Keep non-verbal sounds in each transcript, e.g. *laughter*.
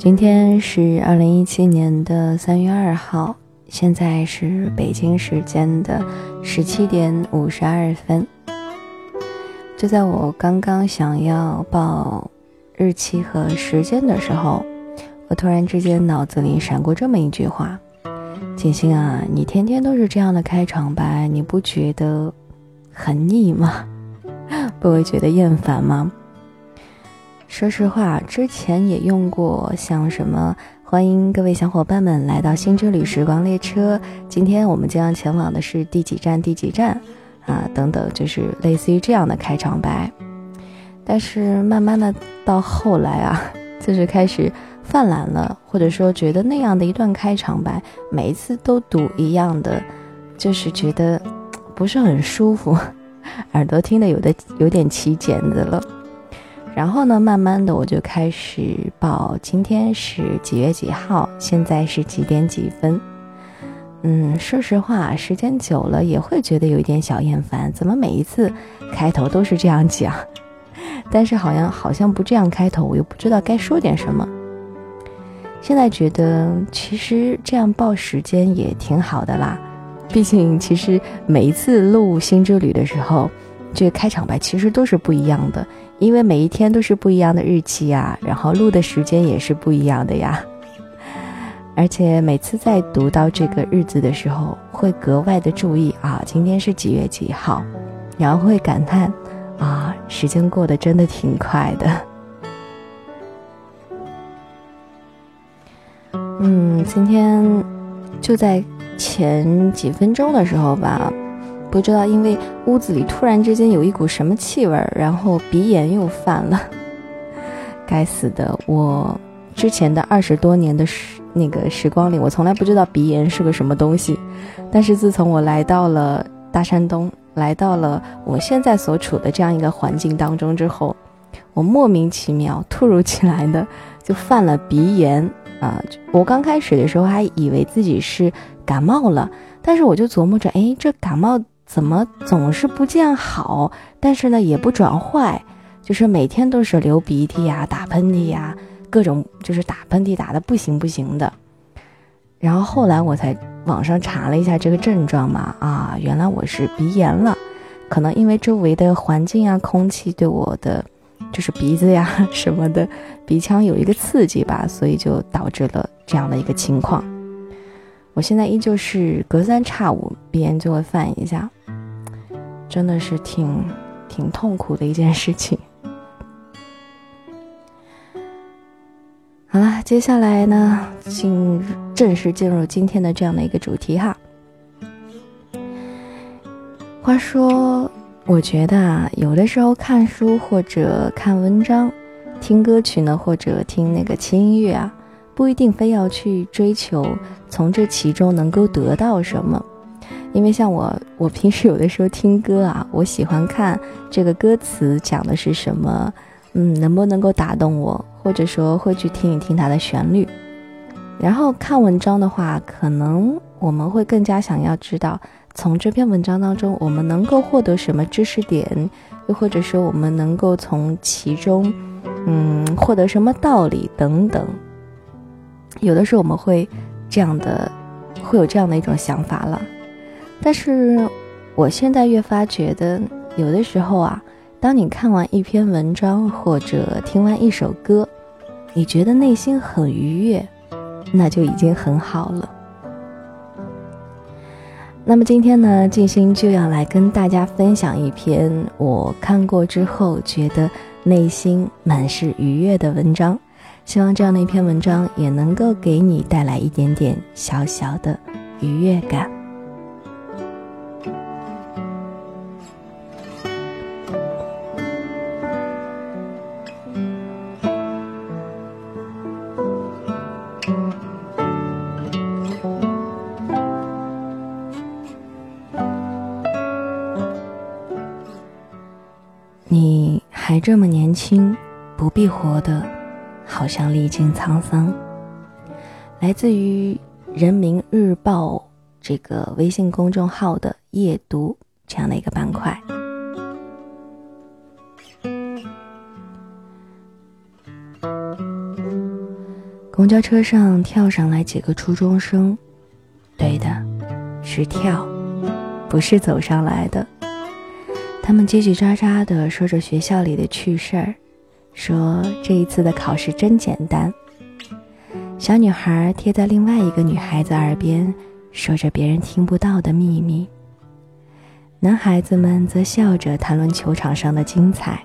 今天是二零一七年的三月二号，现在是北京时间的十七点五十二分。就在我刚刚想要报日期和时间的时候，我突然之间脑子里闪过这么一句话：“锦星啊，你天天都是这样的开场白，你不觉得很腻吗？*laughs* 不会觉得厌烦吗？”说实话，之前也用过像什么欢迎各位小伙伴们来到新之旅时光列车，今天我们将要前往的是第几站第几站啊等等，就是类似于这样的开场白。但是慢慢的到后来啊，就是开始泛滥了，或者说觉得那样的一段开场白，每一次都读一样的，就是觉得不是很舒服，*laughs* 耳朵听的有的有点起茧子了。然后呢，慢慢的我就开始报今天是几月几号，现在是几点几分。嗯，说实话，时间久了也会觉得有一点小厌烦，怎么每一次开头都是这样讲？*laughs* 但是好像好像不这样开头，我又不知道该说点什么。现在觉得其实这样报时间也挺好的啦，毕竟其实每一次录新之旅的时候。这个开场白其实都是不一样的，因为每一天都是不一样的日期呀，然后录的时间也是不一样的呀。而且每次在读到这个日子的时候，会格外的注意啊，今天是几月几号，然后会感叹啊，时间过得真的挺快的。嗯，今天就在前几分钟的时候吧。不知道，因为屋子里突然之间有一股什么气味儿，然后鼻炎又犯了。*laughs* 该死的！我之前的二十多年的时那个时光里，我从来不知道鼻炎是个什么东西。但是自从我来到了大山东，来到了我现在所处的这样一个环境当中之后，我莫名其妙、突如其来的就犯了鼻炎啊！我刚开始的时候还以为自己是感冒了，但是我就琢磨着，哎，这感冒。怎么总是不见好？但是呢，也不转坏，就是每天都是流鼻涕呀、打喷嚏呀，各种就是打喷嚏打的不行不行的。然后后来我才网上查了一下这个症状嘛，啊，原来我是鼻炎了，可能因为周围的环境啊、空气对我的就是鼻子呀 *laughs* 什么的鼻腔有一个刺激吧，所以就导致了这样的一个情况。我现在依旧是隔三差五鼻炎就会犯一下。真的是挺挺痛苦的一件事情。好了，接下来呢，进正式进入今天的这样的一个主题哈。话说，我觉得啊，有的时候看书或者看文章，听歌曲呢，或者听那个轻音乐啊，不一定非要去追求从这其中能够得到什么。因为像我，我平时有的时候听歌啊，*laughs* 我喜欢看这个歌词讲的是什么，嗯，能不能够打动我，或者说会去听一听它的旋律。然后看文章的话，可能我们会更加想要知道，从这篇文章当中我们能够获得什么知识点，又或者说我们能够从其中，嗯，获得什么道理等等。有的时候我们会这样的，会有这样的一种想法了。但是，我现在越发觉得，有的时候啊，当你看完一篇文章或者听完一首歌，你觉得内心很愉悦，那就已经很好了。那么今天呢，静心就要来跟大家分享一篇我看过之后觉得内心满是愉悦的文章，希望这样的一篇文章也能够给你带来一点点小小的愉悦感。你还这么年轻，不必活得好像历经沧桑。来自于人民日报这个微信公众号的夜读这样的一个板块。公交车上跳上来几个初中生，对的，是跳，不是走上来的。他们叽叽喳喳地说着学校里的趣事儿，说这一次的考试真简单。小女孩贴在另外一个女孩子耳边，说着别人听不到的秘密。男孩子们则笑着谈论球场上的精彩。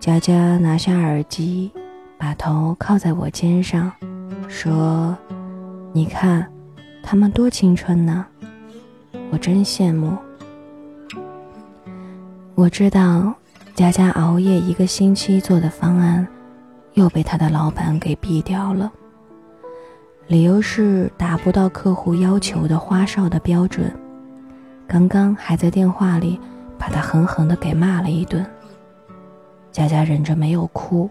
佳佳拿下耳机，把头靠在我肩上，说：“你看，他们多青春呢，我真羡慕。”我知道，佳佳熬夜一个星期做的方案，又被他的老板给毙掉了。理由是达不到客户要求的花哨的标准。刚刚还在电话里把他狠狠的给骂了一顿。佳佳忍着没有哭。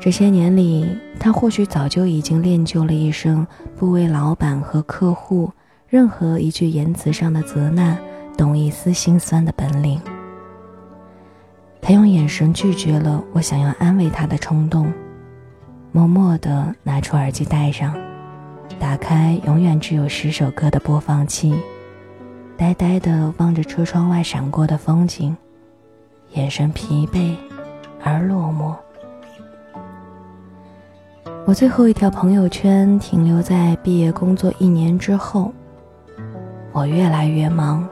这些年里，他或许早就已经练就了一身不为老板和客户任何一句言辞上的责难。懂一丝心酸的本领。他用眼神拒绝了我想要安慰他的冲动，默默地拿出耳机戴上，打开永远只有十首歌的播放器，呆呆地望着车窗外闪过的风景，眼神疲惫而落寞。我最后一条朋友圈停留在毕业工作一年之后，我越来越忙。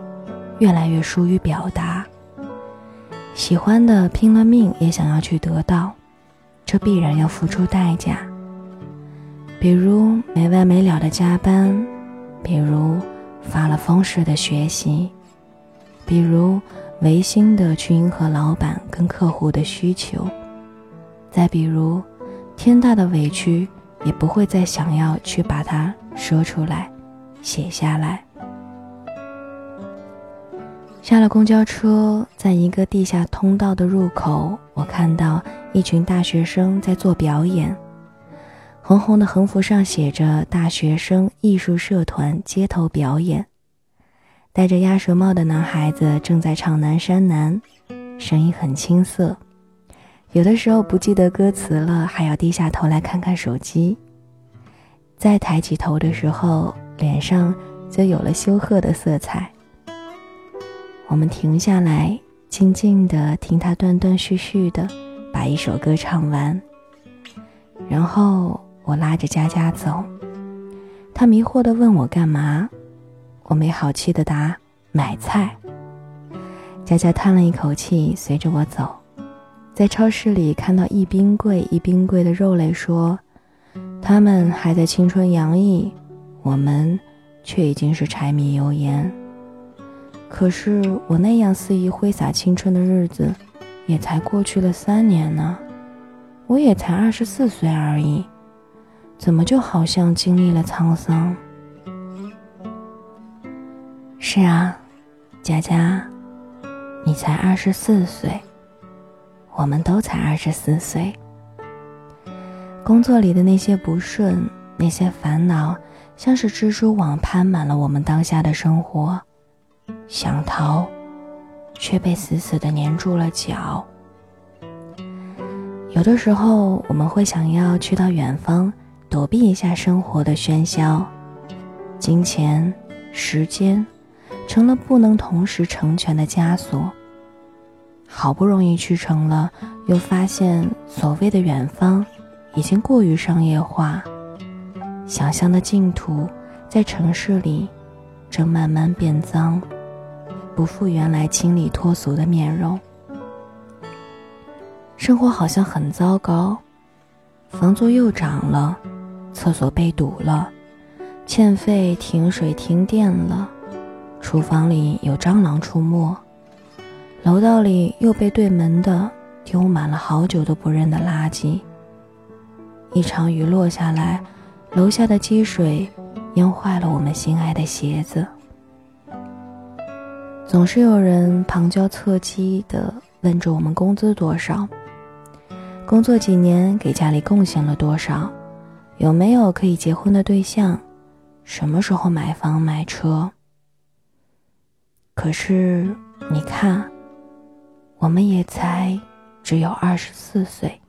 越来越疏于表达，喜欢的拼了命也想要去得到，这必然要付出代价。比如没完没了的加班，比如发了疯似的学习，比如违心的去迎合老板跟客户的需求，再比如天大的委屈也不会再想要去把它说出来，写下来。下了公交车，在一个地下通道的入口，我看到一群大学生在做表演。红红的横幅上写着“大学生艺术社团街头表演”。戴着鸭舌帽的男孩子正在唱《南山南》，声音很青涩，有的时候不记得歌词了，还要低下头来看看手机。再抬起头的时候，脸上就有了羞涩的色彩。我们停下来，静静地听他断断续续的把一首歌唱完。然后我拉着佳佳走，他迷惑地问我干嘛，我没好气地答买菜。佳佳叹了一口气，随着我走，在超市里看到一冰柜一冰柜的肉类，说：“他们还在青春洋溢，我们却已经是柴米油盐。”可是我那样肆意挥洒青春的日子，也才过去了三年呢。我也才二十四岁而已，怎么就好像经历了沧桑？是啊，佳佳，你才二十四岁，我们都才二十四岁。工作里的那些不顺，那些烦恼，像是蜘蛛网攀满了我们当下的生活。想逃，却被死死的粘住了脚。有的时候，我们会想要去到远方，躲避一下生活的喧嚣。金钱、时间，成了不能同时成全的枷锁。好不容易去成了，又发现所谓的远方，已经过于商业化。想象的净土，在城市里，正慢慢变脏。不复原来清丽脱俗的面容，生活好像很糟糕，房租又涨了，厕所被堵了，欠费停水停电了，厨房里有蟑螂出没，楼道里又被对门的丢满了好久都不认的垃圾。一场雨落下来，楼下的积水淹坏了我们心爱的鞋子。总是有人旁敲侧击地问着我们工资多少，工作几年给家里贡献了多少，有没有可以结婚的对象，什么时候买房买车。可是你看，我们也才只有二十四岁。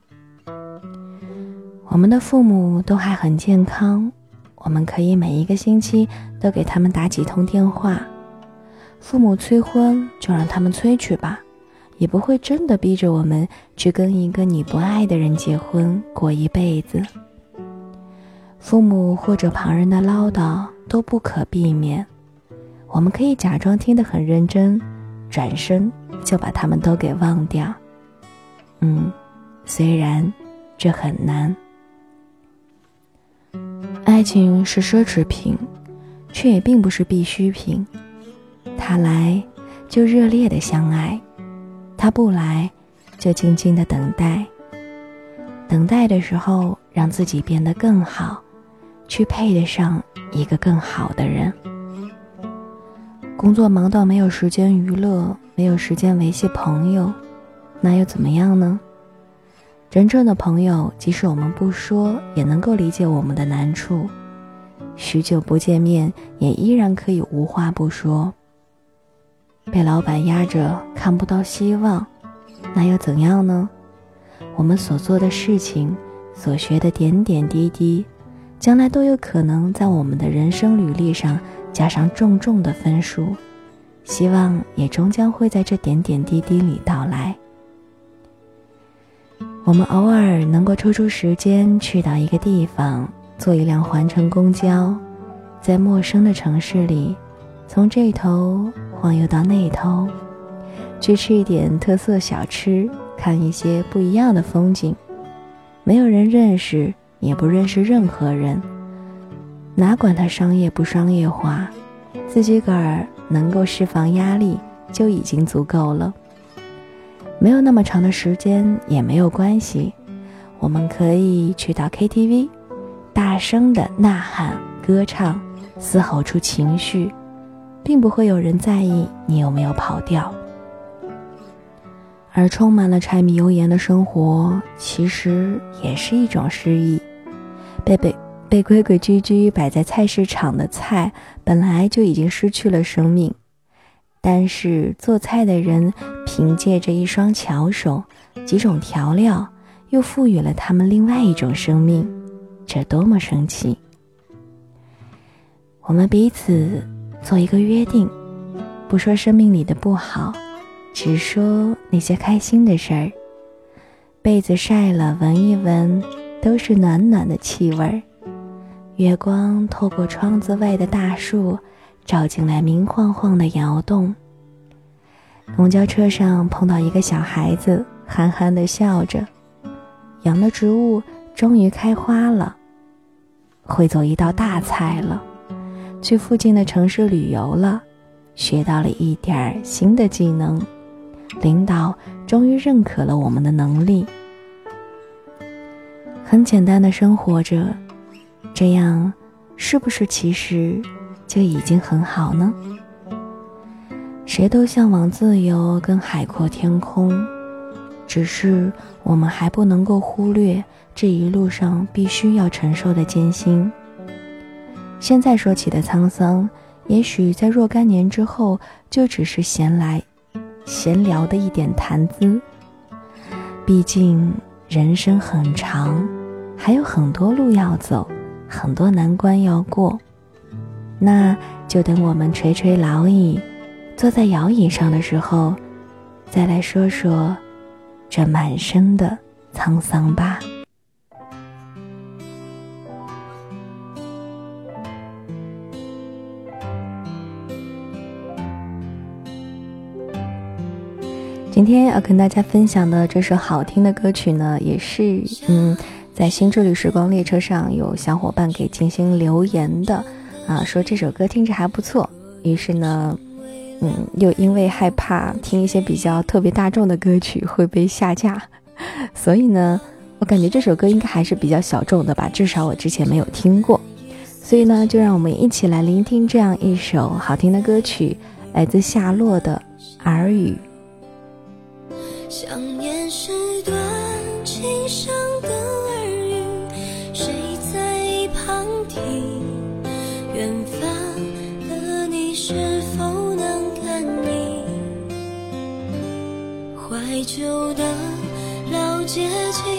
我们的父母都还很健康，我们可以每一个星期都给他们打几通电话。父母催婚，就让他们催去吧，也不会真的逼着我们去跟一个你不爱的人结婚过一辈子。父母或者旁人的唠叨都不可避免，我们可以假装听得很认真，转身就把他们都给忘掉。嗯，虽然这很难。爱情是奢侈品，却也并不是必需品。他来就热烈的相爱，他不来就静静的等待。等待的时候，让自己变得更好，去配得上一个更好的人。工作忙到没有时间娱乐，没有时间维系朋友，那又怎么样呢？真正的朋友，即使我们不说，也能够理解我们的难处；许久不见面，也依然可以无话不说。被老板压着看不到希望，那又怎样呢？我们所做的事情，所学的点点滴滴，将来都有可能在我们的人生履历上加上重重的分数。希望也终将会在这点点滴滴里到来。我们偶尔能够抽出时间去到一个地方，坐一辆环城公交，在陌生的城市里，从这头晃悠到那头，去吃一点特色小吃，看一些不一样的风景。没有人认识，也不认识任何人，哪管它商业不商业化，自己个儿能够释放压力就已经足够了。没有那么长的时间也没有关系，我们可以去到 KTV，大声的呐喊、歌唱，嘶吼出情绪，并不会有人在意你有没有跑调。而充满了柴米油盐的生活，其实也是一种诗意。被被被规规矩矩摆在菜市场的菜，本来就已经失去了生命。但是做菜的人凭借着一双巧手、几种调料，又赋予了他们另外一种生命，这多么神奇！我们彼此做一个约定，不说生命里的不好，只说那些开心的事儿。被子晒了，闻一闻，都是暖暖的气味儿。月光透过窗子外的大树。照进来，明晃晃的窑洞。公交车上碰到一个小孩子，憨憨的笑着。养的植物终于开花了，会做一道大菜了。去附近的城市旅游了，学到了一点儿新的技能。领导终于认可了我们的能力。很简单的生活着，这样是不是其实？就已经很好呢。谁都向往自由跟海阔天空，只是我们还不能够忽略这一路上必须要承受的艰辛。现在说起的沧桑，也许在若干年之后，就只是闲来闲聊的一点谈资。毕竟人生很长，还有很多路要走，很多难关要过。那就等我们垂垂老矣，坐在摇椅上的时候，再来说说这满身的沧桑吧。今天要跟大家分享的这首好听的歌曲呢，也是嗯，在新之旅时光列车上有小伙伴给金星留言的。啊，说这首歌听着还不错，于是呢，嗯，又因为害怕听一些比较特别大众的歌曲会被下架，*laughs* 所以呢，我感觉这首歌应该还是比较小众的吧，至少我之前没有听过，所以呢，就让我们一起来聆听这样一首好听的歌曲，来自夏洛的《耳语》。想念是段情深的耳语，谁在一旁听？远方的你是否能感应？怀旧的老街景。